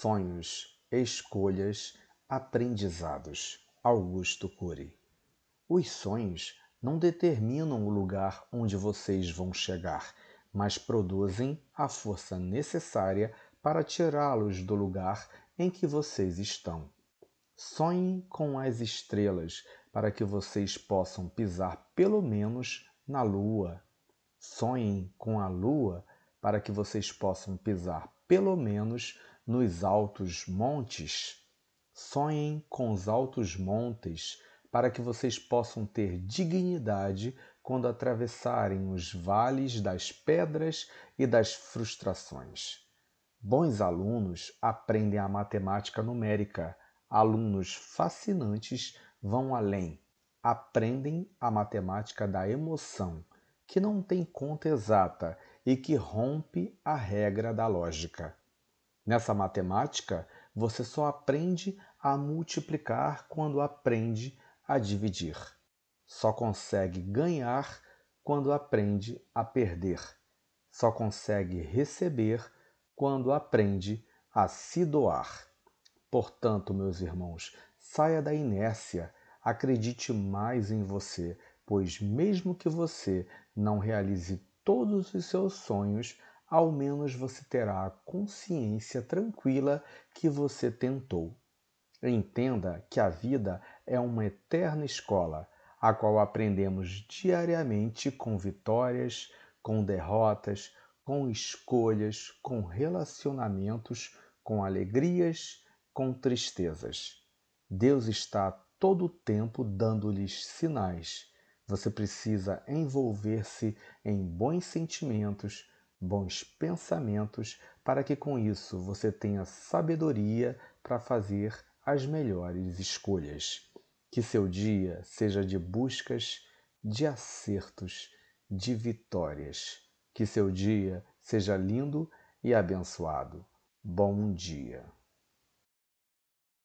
sonhos, escolhas, aprendizados. Augusto Cury. Os sonhos não determinam o lugar onde vocês vão chegar, mas produzem a força necessária para tirá-los do lugar em que vocês estão. Sonhem com as estrelas para que vocês possam pisar pelo menos na lua. Sonhem com a lua para que vocês possam pisar pelo menos nos altos montes. Sonhem com os altos montes para que vocês possam ter dignidade quando atravessarem os vales das pedras e das frustrações. Bons alunos aprendem a matemática numérica. Alunos fascinantes vão além. Aprendem a matemática da emoção, que não tem conta exata e que rompe a regra da lógica. Nessa matemática, você só aprende a multiplicar quando aprende a dividir. Só consegue ganhar quando aprende a perder. Só consegue receber quando aprende a se doar. Portanto, meus irmãos, saia da inércia, acredite mais em você, pois mesmo que você não realize todos os seus sonhos, ao menos você terá a consciência tranquila que você tentou. Entenda que a vida é uma eterna escola, a qual aprendemos diariamente com vitórias, com derrotas, com escolhas, com relacionamentos, com alegrias, com tristezas. Deus está todo o tempo dando-lhes sinais você precisa envolver-se em bons sentimentos, bons pensamentos, para que com isso você tenha sabedoria para fazer as melhores escolhas. Que seu dia seja de buscas, de acertos, de vitórias. Que seu dia seja lindo e abençoado. Bom dia.